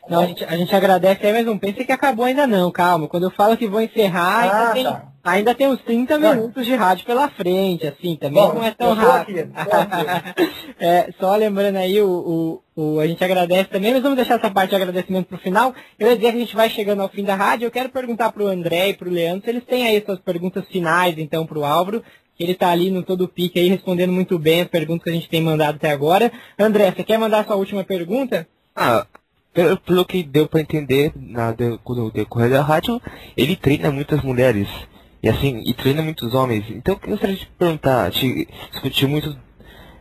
Não, a gente, a gente agradece aí, mas não pense que acabou ainda não, calma. Quando eu falo que vou encerrar, ah, ainda, tem, tá. ainda tem uns 30 minutos de rádio pela frente, assim, também Bom, não é tão rápido. Aqui, é, só lembrando aí, o, o, o, a gente agradece também, mas vamos deixar essa parte de agradecimento para o final. Eu ia dizer que a gente vai chegando ao fim da rádio, eu quero perguntar para o André e para o Leandro se eles têm aí suas perguntas finais, então, para o Álvaro, que ele está ali no todo pique aí, respondendo muito bem as perguntas que a gente tem mandado até agora. André, você quer mandar sua última pergunta? Ah, pelo, pelo que deu para entender na, no decorrer da rádio, ele treina muitas mulheres. E assim, e treina muitos homens. Então eu gostaria de perguntar, te discutir muito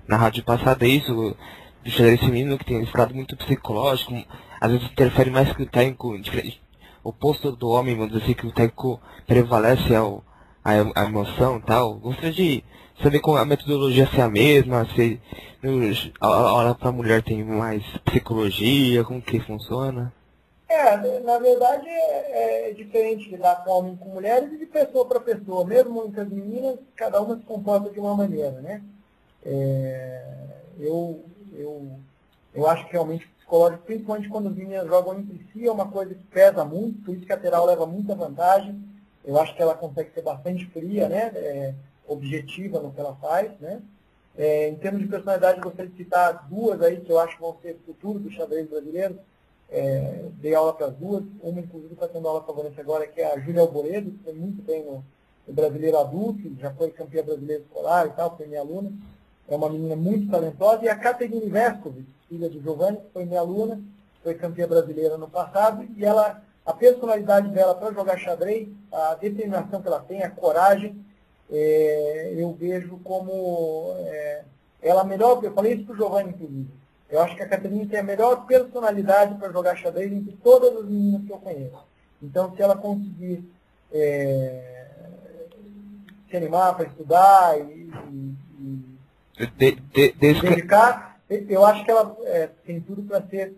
na rádio passada isso, do xadrez feminino que tem esse lado muito psicológico, às vezes interfere mais que o técnico, oposto do homem, vamos dizer assim, que o técnico prevalece ao, a, a emoção e tal. Gostaria de saber como a metodologia se é a mesma, se a hora para a mulher tem mais psicologia, como que funciona? É, na verdade é, é diferente lidar com homem com mulheres e de pessoa para pessoa. Mesmo entre as meninas, cada uma se comporta de uma maneira, né? É, eu, eu, eu acho que realmente psicológico, principalmente quando as meninas jogam entre si, é uma coisa que pesa muito, por isso que a Teral leva muita vantagem. Eu acho que ela consegue ser bastante fria, né? É, objetiva no que ela faz, né? É, em termos de personalidade, eu gostaria de citar duas aí que eu acho que vão ser futuro do xadrez brasileiro. É, dei aula para as duas, uma inclusive está tendo aula para a agora, que é a Júlia Alboredo, que foi muito bem no, no, brasileiro adulto, já foi campeã brasileira escolar e tal, foi minha aluna. É uma menina muito talentosa. E a Caterine Vescovic, filha de Giovanni, que foi minha aluna, foi campeã brasileira no passado, e ela, a personalidade dela para jogar xadrez, a determinação que ela tem, a coragem, é, eu vejo como é, ela melhor, eu falei isso para o Giovanni, inclusive, eu acho que a Catarina tem a melhor personalidade para jogar xadrez entre todas as meninas que eu conheço. Então, se ela conseguir é, se animar para estudar e, e, de, de, dedicar, eu acho que ela é, tem tudo para ser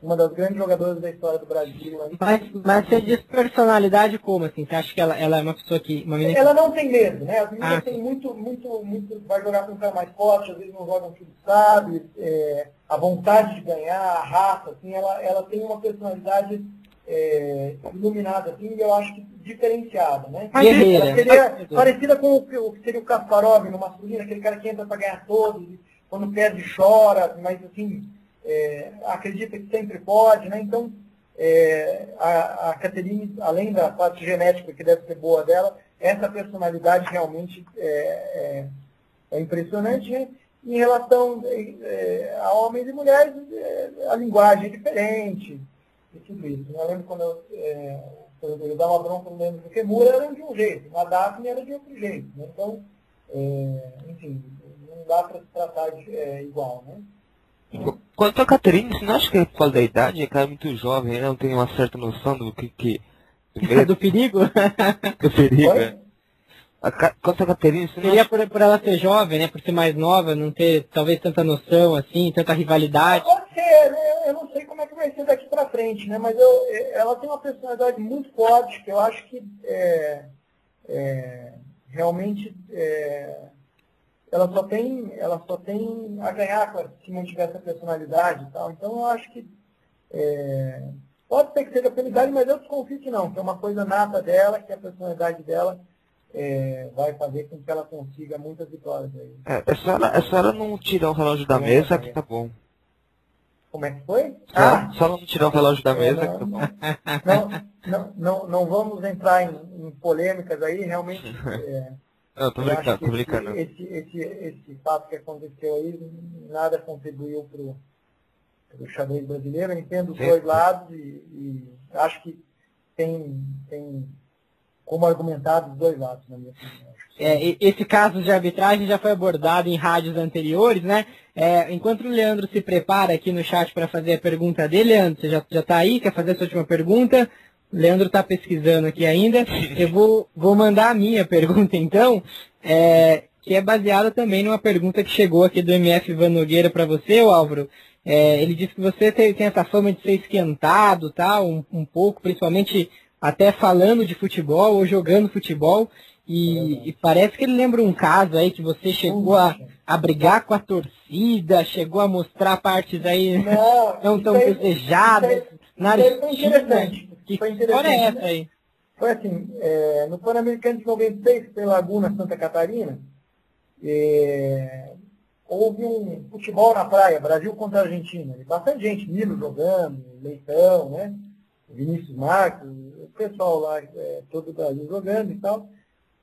uma das grandes jogadoras da história do Brasil. Mas, mas você diz personalidade como, assim? Você acha que ela, ela é uma pessoa que... Uma menina ela não tem medo, né? As meninas ah, têm muito, muito, muito... Vai jogar com um cara mais forte, às vezes não jogam tudo sabe. É, a vontade de ganhar, a raça, assim, ela, ela tem uma personalidade é, iluminada, assim, e eu acho que diferenciada, né? Guerreira. Ela seria parecida com o, que seria o Kasparov no masculino, aquele cara que entra para ganhar todos, quando perde chora, mas assim é, acredita que sempre pode, né? Então, é, a, a Caterine, além da parte genética que deve ser boa dela, essa personalidade realmente é, é, é impressionante. Né? Em relação é, a homens e mulheres, é, a linguagem é diferente e tudo isso. Eu lembro quando eu, é, ele dava bronca no Leandro Zucchemura era de um jeito, na Daphne era de outro jeito. Né? Então, é, enfim, não dá para se tratar de, é, igual, né? Quanto a Caterine, você não acha que é por causa da idade? É que ela é muito jovem, né? não tem uma certa noção do que... que do perigo? do perigo, é. A, quanto a Caterine, você Seria acha... por, por ela ser jovem, né? Por ser mais nova, não ter talvez tanta noção, assim, tanta rivalidade. Pode ser, né? Eu não sei como é que vai ser daqui pra frente, né? Mas eu, ela tem uma personalidade muito forte, que eu acho que é, é, realmente é, ela só tem, ela só tem a ganhar se mantiver essa personalidade e tal. Então eu acho que é, pode ser que seja pela idade, mas eu desconfio que não, que é uma coisa nata dela, que a personalidade dela é, vai fazer com que ela consiga muitas vitórias aí. É, é, só, ela, é só ela não tirar o relógio da mesa que tá bom. Como é que foi? Ah, só não tirar o relógio da mesa não, que tá bom. Não, não, não, não vamos entrar em, em polêmicas aí, realmente. É, não, tô brincando, tô brincando. Esse, esse, esse, fato que aconteceu aí, nada contribuiu para o xadrez brasileiro. Eu entendo os dois lados e, e, acho que tem, tem como argumentar dos dois lados, na minha opinião. É, esse caso de arbitragem já foi abordado em rádios anteriores, né? É, enquanto o Leandro se prepara aqui no chat para fazer a pergunta dele, Leandro, você já está aí? Quer fazer a sua última pergunta? Leandro está pesquisando aqui ainda. Eu vou, vou mandar a minha pergunta então, é, que é baseada também numa pergunta que chegou aqui do MF Ivan Nogueira para você, Álvaro. É, ele disse que você tem, tem, essa fama de ser esquentado, tá? Um, um, pouco, principalmente até falando de futebol ou jogando futebol. E, e, parece que ele lembra um caso aí que você chegou a, a brigar com a torcida, chegou a mostrar partes aí não, não tão desejadas. na foi interessante. Que foi interessante. é essa aí? Foi assim, é, no Pan-Americano de 96, em Laguna, Santa Catarina, é, houve um futebol na praia, Brasil contra Argentina. E bastante gente, Milo jogando, Leitão, né? Vinícius Marcos, o pessoal lá, é, todo o Brasil jogando e tal.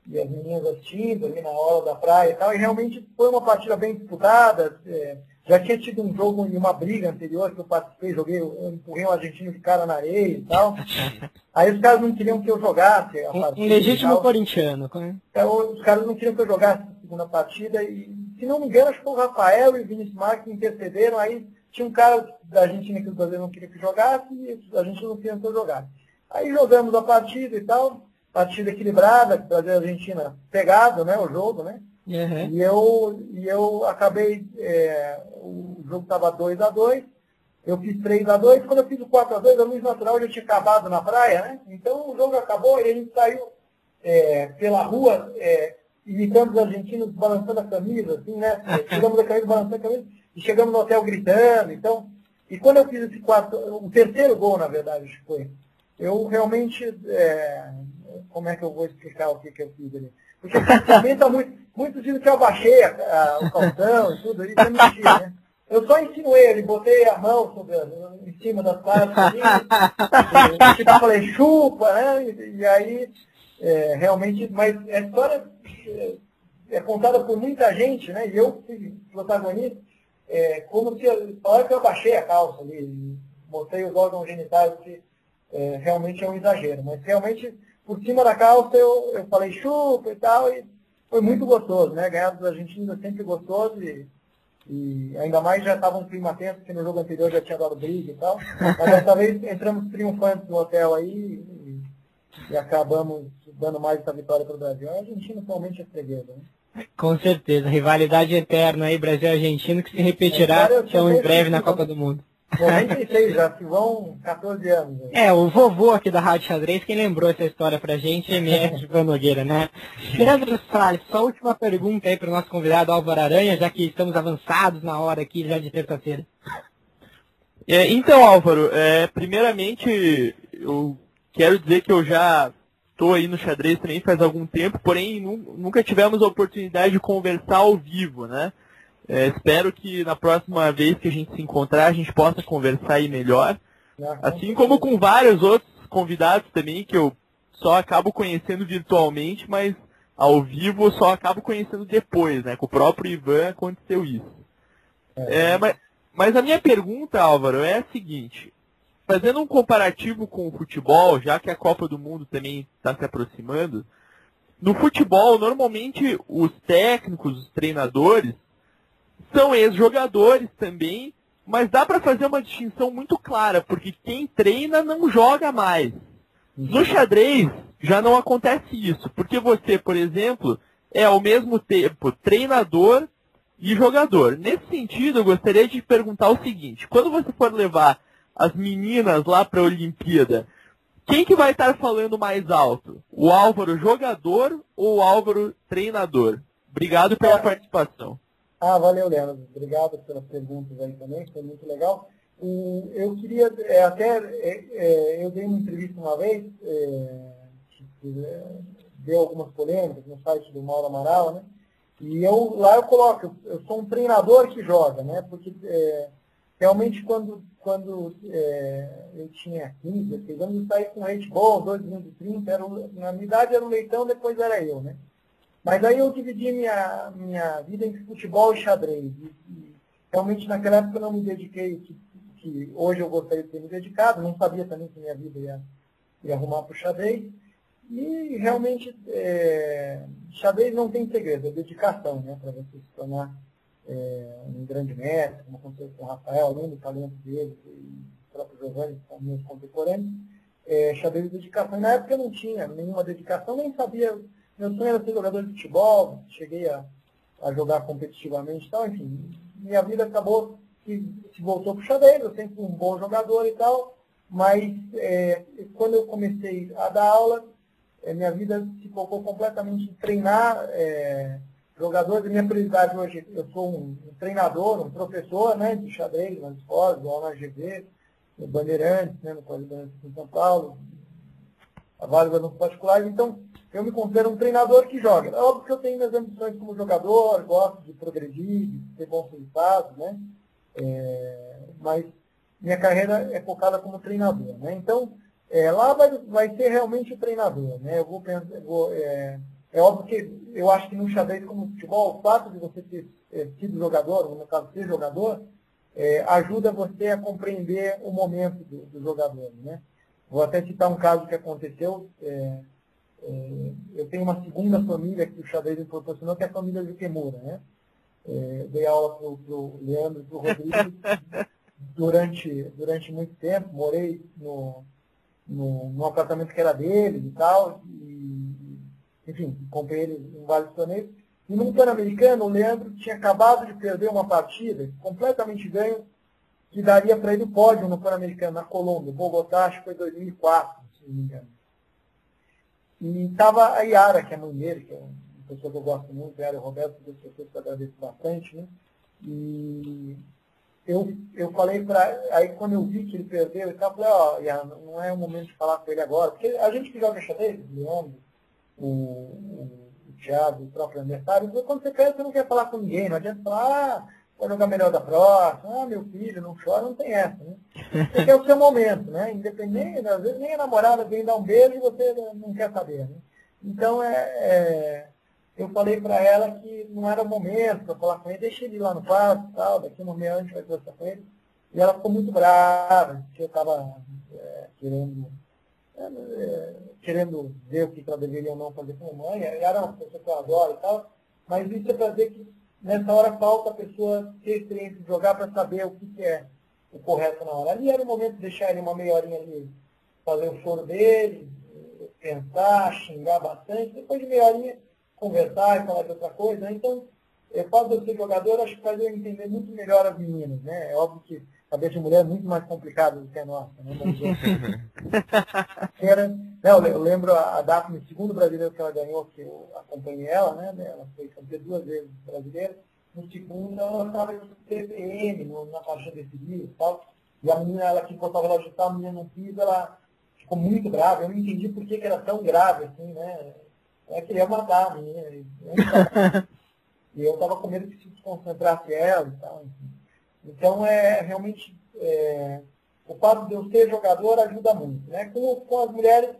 E as meninas assistindo ali na hora da praia e tal. E realmente foi uma partida bem disputada. É, já tinha tido um jogo e uma briga anterior que eu participei, joguei, eu empurrei um argentino de cara na areia e tal. Aí os caras não queriam que eu jogasse a partida. Um legítimo corintiano. Então, os caras não queriam que eu jogasse a segunda partida. E, se não me engano, acho que foi o Rafael e o Vinícius Marques intercederam. Aí tinha um cara da Argentina que o Brasil não queria que jogasse e a gente não queria que eu jogasse. Aí jogamos a partida e tal. Partida equilibrada, Brasil e Argentina pegado, né? O jogo, né? Uhum. E, eu, e eu acabei, é, o jogo estava 2 a 2 eu fiz 3 a 2 quando eu fiz o 4 a 2 a luz natural já tinha acabado na praia, né? Então o jogo acabou e a gente saiu é, pela rua, é, imitando os argentinos balançando a camisa, assim, né? Chegamos a camisa, balançando a camisa, e chegamos no hotel gritando, então. E quando eu fiz esse quarto, o terceiro gol, na verdade, acho que foi, eu realmente, é, como é que eu vou explicar o que, que eu fiz ali? Porque muito, muitos dizem que eu baixei a, a, o calção e tudo, isso é mentira, né? Eu só insinuei ele, botei a mão sobre, em cima das e, e, falei, chupa, né? E, e aí, é, realmente, mas a história é, é, contada por muita gente, né? E eu fui protagonista, é, como se, hora que eu baixei a calça ali, mostrei os órgãos genitais, que é, realmente é um exagero, mas realmente por cima da calça eu, eu falei chupa e tal, e foi muito gostoso, né? Ganhar dos argentinos é sempre gostoso e, e ainda mais já estava um clima tenso, que no jogo anterior já tinha dado briga e tal. Mas dessa vez entramos triunfantes no hotel aí e, e acabamos dando mais essa vitória para o Brasil. A Argentina atualmente é freguesa, né? Com certeza, rivalidade eterna aí, Brasil e Argentina, que se repetirá é, em breve na Copa do Mundo. 96 já, que vão 14 anos. Né? É, o vovô aqui da Rádio Xadrez, quem lembrou essa história pra gente, MF de Nogueira, né? Leandro Salles, só última pergunta aí pro nosso convidado Álvaro Aranha, já que estamos avançados na hora aqui já de terça-feira. É, então, Álvaro, é, primeiramente eu quero dizer que eu já estou aí no xadrez também faz algum tempo, porém nunca tivemos a oportunidade de conversar ao vivo, né? É, espero que na próxima vez que a gente se encontrar, a gente possa conversar aí melhor. Assim como com vários outros convidados também, que eu só acabo conhecendo virtualmente, mas ao vivo eu só acabo conhecendo depois, né? Com o próprio Ivan aconteceu isso. É, é mas, mas a minha pergunta, Álvaro, é a seguinte. Fazendo um comparativo com o futebol, já que a Copa do Mundo também está se aproximando, no futebol, normalmente os técnicos, os treinadores, são ex-jogadores também, mas dá para fazer uma distinção muito clara, porque quem treina não joga mais. No xadrez já não acontece isso, porque você, por exemplo, é ao mesmo tempo treinador e jogador. Nesse sentido, eu gostaria de perguntar o seguinte: quando você for levar as meninas lá para a Olimpíada, quem que vai estar falando mais alto? O Álvaro jogador ou o Álvaro treinador? Obrigado pela participação. Ah, valeu, Leandro. Obrigado pelas perguntas aí também, foi muito legal. eu queria, é, até, é, é, eu dei uma entrevista uma vez, é, é, deu algumas polêmicas no site do Mauro Amaral, né? E eu, lá eu coloco, eu sou um treinador que joga, né? Porque é, realmente quando, quando é, eu tinha 15, 16 anos, eu saí com leite bom, 2 30, era, na minha idade era o leitão, depois era eu, né? Mas aí eu dividi minha, minha vida entre futebol e xadrez. E, e realmente naquela época eu não me dediquei, que, que, hoje eu gostaria de ter me dedicado, não sabia também que minha vida ia, ia arrumar para o xadrez. E realmente, é, xadrez não tem segredo, é dedicação, né, para você se tornar é, um grande mestre, como aconteceu com o Rafael, além do talento dele, e o próprio Giovanni, que são meus contemporâneos, é, xadrez de dedicação. E na época eu não tinha nenhuma dedicação, nem sabia, meu sonho era ser jogador de futebol, cheguei a, a jogar competitivamente e tal, enfim, minha vida acabou que se voltou para o xadrez, eu sempre fui um bom jogador e tal, mas é, quando eu comecei a dar aula, é, minha vida se focou completamente em treinar é, jogadores. A minha prioridade hoje, eu sou um, um, treinador, um professor né, de xadrez nas escolas, do na no Bandeirantes, né, no Colégio Bandeirantes em São Paulo, a vários alunos particulares. Então, eu me considero um treinador que joga. É óbvio que eu tenho minhas ambições como jogador, gosto de progredir, de ter bons resultados, né? É, mas minha carreira é focada como treinador. Né? Então, é, lá vai, vai ser realmente o treinador. Né? Eu vou, pensar, vou é, é, óbvio que eu acho que no xadrez como no futebol, o fato de você ter é, sido jogador, ou no caso ser jogador, é, ajuda você a compreender o momento do, do, jogador. Né? Vou até citar um caso que aconteceu. É, eu tenho uma segunda família que o xadrez me proporcionou, que é a família de Quemura. Né? dei aula para o Leandro e para o Rodrigo durante, durante muito tempo, morei no, no, no apartamento que era deles e tal, e, enfim, comprei ele em vários torneios. E no Pan-Americano, o Leandro tinha acabado de perder uma partida, completamente ganho, que daria para ele o pódio no Pan-Americano, na Colômbia, Bogotá, acho que foi 2004, se não me engano. E estava a Yara, que é mãe dele, que é uma pessoa que eu gosto muito, Yara e Roberto, duas pessoas que eu agradeço bastante, né? E eu, eu falei para. Aí quando eu vi que ele perdeu, eu falei, ó, oh, não é o momento de falar com ele agora, porque a gente que joga o Leandro, o, o, Thiago, o próprio aniversário, quando você perde, você não quer falar com ninguém, não adianta falar, ah, vou jogar melhor da próxima, ah, meu filho, não chora, não tem essa, né? Você quer o seu momento, né? Independente, às vezes nem a namorada vem dar um beijo e você não quer saber, né? Então é, é eu falei para ela que não era o momento para falar com ele, deixa ele lá no quarto tal, daqui a um momento a gente vai conversar com ele. E ela ficou muito brava, que eu estava é, querendo, é, querendo ver o que ela deveria ou não fazer com a mãe. Ela era uma pessoa que eu adoro e tal, mas isso é para dizer que nessa hora falta a pessoa ter experiência de jogar para saber o que, que, é o correto na hora. Ali era o momento de deixar ele uma meia horinha ali, fazer o choro dele, pensar, xingar bastante, depois de meia horinha conversar e falar de outra coisa. Então, o fato de eu ser jogador, acho que faz eu entender muito melhor as meninas, né? É óbvio que a cabeça de mulher é muito mais complicada do que a nossa, né? Era, não, eu lembro a, a Daphne, segundo brasileiro que ela ganhou, que eu acompanhei ela, né? Ela foi campeã duas vezes brasileira. No segundo, ela estava no TPM, na faixa decidida e tal. E a menina, ela que botava ela ajustar, a menina não quis, ela ficou muito grave. Eu não entendi por que, que era tão grave, assim, né? Ela queria matar a menina. E eu estava com medo que se desconcentrasse ela e tal. Enfim. Então, é realmente, é, o fato de eu ser jogador ajuda muito. Né? Com, com as mulheres,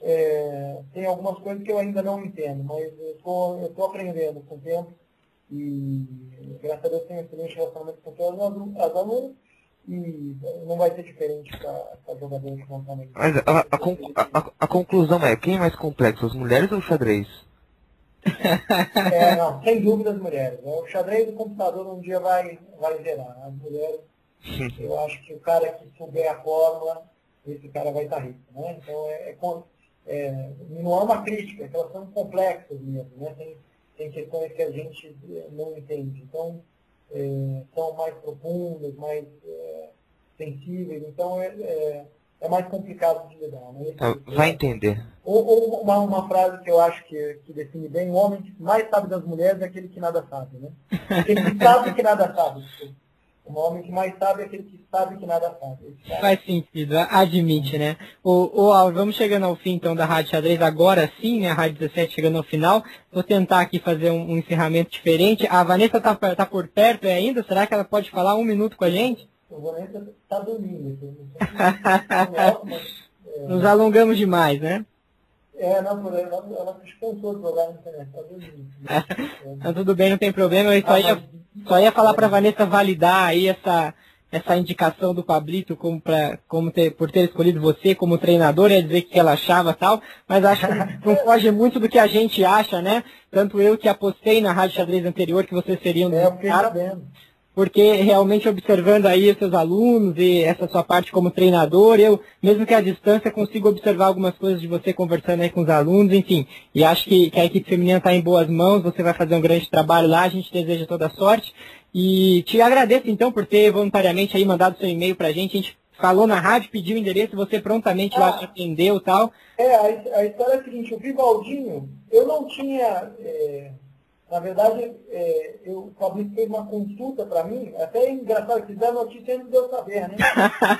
é, tem algumas coisas que eu ainda não entendo, mas eu estou aprendendo com o tempo. E graças a Deus tenho excelente relacionamento com todas as, as alunas. e não vai ser diferente para jogadores vão estar Mas a, a, a, a, conclusão é, quem é mais complexo, as mulheres ou o xadrez? É, não, sem dúvida as mulheres. O xadrez do computador um dia vai, vai zerar. As mulheres, eu acho que o cara que souber a fórmula, esse cara vai estar rico. Né? Então, é, é, é, não é uma crítica, é elas são complexas mesmo. Né? Tem, tem questões que a gente não entende. Então, é, são mais profundas, mais é, sensíveis, então é, é, mais complicado de lidar. Né? Tá, vai entender. Ou, ou uma, uma, frase que eu acho que, que, define bem, o homem que mais sabe das mulheres é aquele que nada sabe. Né? Aquele que sabe que nada sabe. O homem que mais sabe é aquele que sabe que nada sabe. Faz sentido, admite, né? O, o Álvaro, vamos chegando ao fim então da Rádio Xadrez, agora sim, né? A Rádio 17 chegando ao final. Vou tentar aqui fazer um, um encerramento diferente. A Vanessa tá, tá por perto ainda? Será que ela pode falar um minuto com a gente? A Vanessa tá dormindo. Nos alongamos demais, né? É, não, por ela, ela cansou de jogar na internet, tá dormindo. Então, tudo bem, não tem problema. Eu só ia, só ia falar para Vanessa validar aí essa, essa indicação do Pablito como pra, como ter, por ter escolhido você como treinador, ia dizer que ela achava tal, mas acho que não foge muito do que a gente acha, né? Tanto eu que apostei na Rádio Xadrez anterior que você seria um dos é, eu sabendo porque realmente observando aí seus alunos e essa sua parte como treinador, eu, mesmo que à distância, consigo observar algumas coisas de você conversando aí com os alunos, enfim, e acho que, que a equipe feminina está em boas mãos, você vai fazer um grande trabalho lá, a gente deseja toda sorte, e te agradeço então por ter voluntariamente aí mandado seu e-mail para a gente, a gente falou na rádio, pediu o endereço, você prontamente ah, lá atendeu e tal. É, a, a, história é a seguinte, o Vivaldinho, eu não tinha... É na verdade, é, eu, o Fabrício fez uma consulta para mim, até é engraçado que dá notícia antes de eu saber, né?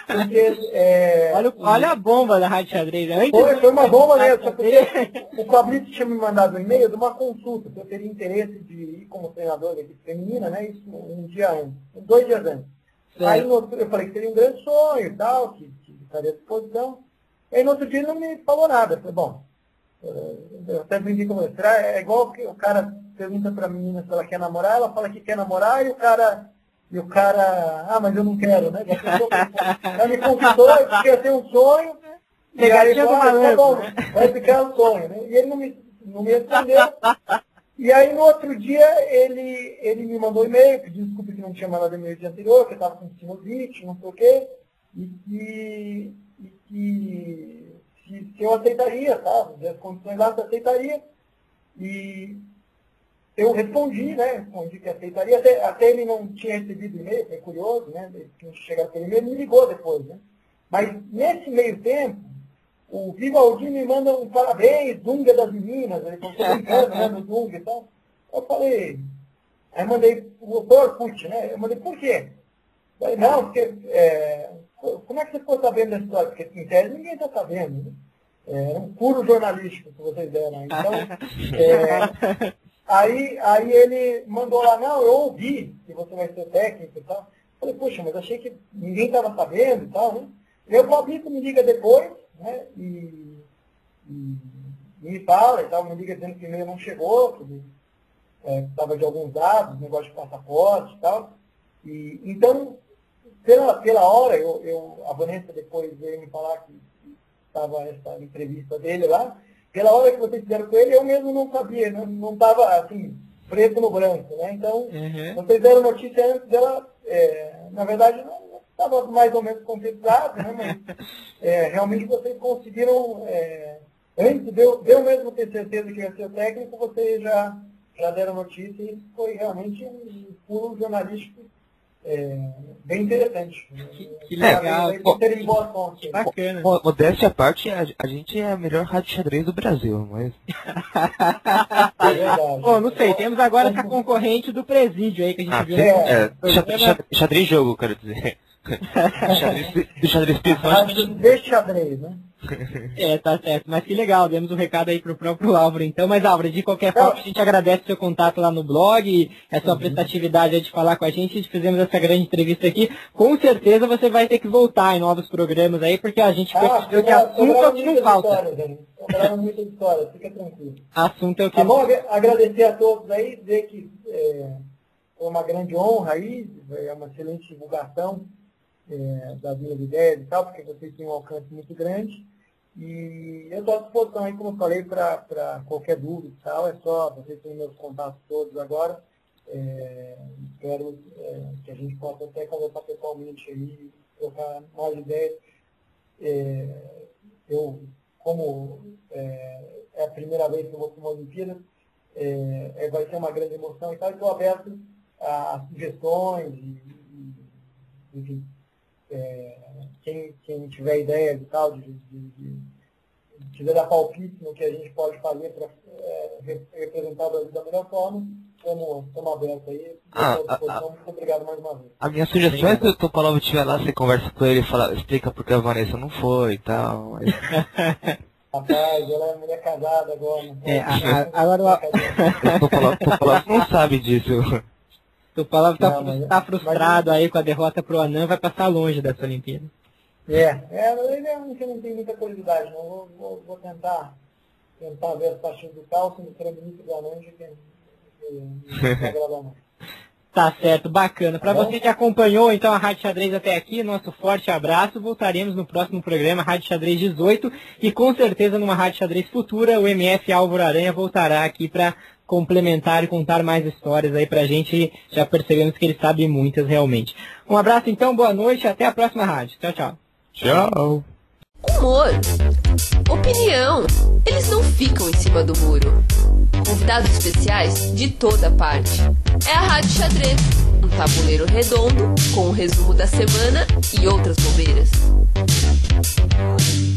Porque, é, olha, olha a bomba da Rádio Xadrez. Antes foi, foi uma bomba mesmo, porque o Fabrício tinha me mandado um e-mail de uma consulta, se eu teria interesse de ir como treinador da equipe feminina, né? Isso um dia antes, dois dias antes. Certo. Aí no, eu falei que seria um grande sonho e tal, que, que estaria à disposição. Aí no outro dia ele não me falou nada. Eu falei, bom, eu até brinquei com ele, será? É igual que o cara pergunta para a menina se ela quer namorar, ela fala que quer namorar e o cara, e o cara, ah, mas eu não quero, né? Ela me convidou, porque eu tenho um sonho, e aí fala, tá vai ficar um sonho, né? E ele não me, não me respondeu. E aí no outro dia ele, ele me mandou e-mail, pediu desculpa que não tinha mandado e-mail dia anterior, que eu estava com sinusite, não sei o quê, e que, e que se, se eu aceitaria, tá? As condições lá, eu aceitaria. E eu respondi, né? Respondi que aceitaria. Até, até ele não tinha recebido e-mail, foi curioso, né? Ele tinha chegado aquele e-mail, me ligou depois, né? Mas nesse meio tempo, o Vivaldi me manda um parabéns, Dunga das meninas, ele falou, brincando, né, no Dunga e tal. Eu falei, aí mandei o Orkut, né? Eu mandei, por quê? Eu falei, não, porque, é, como é que você ficou sabendo dessa história? Porque em tese ninguém está sabendo, né? É um puro jornalístico que vocês deram. Então, é, Aí, aí ele mandou lá, não, eu ouvi que você vai ser técnico e tal. Falei, poxa, mas achei que ninguém estava sabendo e tal, né? E o Fabrício me liga depois, né? E, e, me fala e tal, me liga dizendo que o e-mail não chegou, que estava é, de alguns dados, negócio de passaporte e tal. E, então, pela, pela hora, eu, eu, a Vanessa depois veio me falar que estava essa entrevista dele lá, pela hora que vocês fizeram com ele, eu mesmo não sabia, não estava assim, preto no branco, né? Então, uhum. vocês deram notícia antes dela, é, na verdade, não estava mais ou menos contemplado, né? Mas é, realmente vocês conseguiram, é, antes de eu, de eu mesmo ter certeza que ia ser o técnico, vocês já, já deram notícia e isso foi realmente um pulo jornalístico é, bem interessante. Que, que legal. É, Pô, que bacana. Modéstia à parte, a, a, gente é a melhor rádio xadrez do Brasil, mas. é verdade. Pô, não sei, temos agora essa concorrente do presídio aí que a gente ah, viu. É, é, xadrez, xadrez jogo, quero dizer. Xadrez, do xadrez pessoal. De xadrez, né? É, tá certo. Mas que legal, demos um recado aí pro próprio Álvaro, então. Mas, Álvaro, de qualquer forma, a gente agradece o seu contato lá no blog e a sua uhum. prestatividade de falar com a gente. Fizemos essa grande entrevista aqui. Com certeza você vai ter que voltar em novos programas aí, porque a gente ah, percebeu que assunto é o que não falta. História, muita história, fica tranquilo. Assunto é o que Tá bom agradecer a todos aí, dizer que é, foi uma grande honra aí, é uma excelente divulgação é, das minhas ideias e tal, porque vocês têm um alcance muito grande. E eu estou à disposição aí, como eu falei, para qualquer dúvida e tal, é só, vocês têm meus contatos todos agora. É, espero é, que a gente possa até conversar pessoalmente aí, trocar mais ideias. É, eu, como é, é, a primeira vez que eu vou para uma Olimpíada, é, vai ser uma grande emoção e tal, estou aberto a, a sugestões e, e enfim, é, quem, quem tiver ideias e tal, de, de, de, quiser dar palpite no que a gente pode fazer para é, representar o Brasil da melhor forma, estamos abertos aí. Ah, a, a, Muito obrigado mais uma vez. A minha sugestão é que o Topalov estiver lá, você conversa com ele e fala, explica porque a Vanessa não foi e tal. Mas... Rapaz, ela é mulher casada agora. É, a, agora o Topalov não sabe disso. O Topalov tá, não, tá frustrado mas... aí com a derrota pro Anã, vai passar longe dessa Olimpíada. É, é ele é um que não tem muita curiosidade, não. Vou, vou, vou tentar, tentar ver as partidas do Calcio, no treinamento do Anã, que, que, que, que não Tá certo, bacana. Para você que acompanhou então a Rádio Xadrez até aqui, nosso forte abraço. Voltaremos no próximo programa, Rádio Xadrez 18, e com certeza numa Rádio Xadrez futura, o MF Álvaro Aranha voltará aqui para complementar e contar mais histórias aí pra gente. Já percebemos que ele sabe muitas realmente. Um abraço então, boa noite, até a próxima rádio. Tchau, tchau. Tchau. Humor, opinião, eles não ficam em cima do muro. Convidados especiais de toda parte. É a Rádio Xadrez, um tabuleiro redondo com o um resumo da semana e outras bobeiras.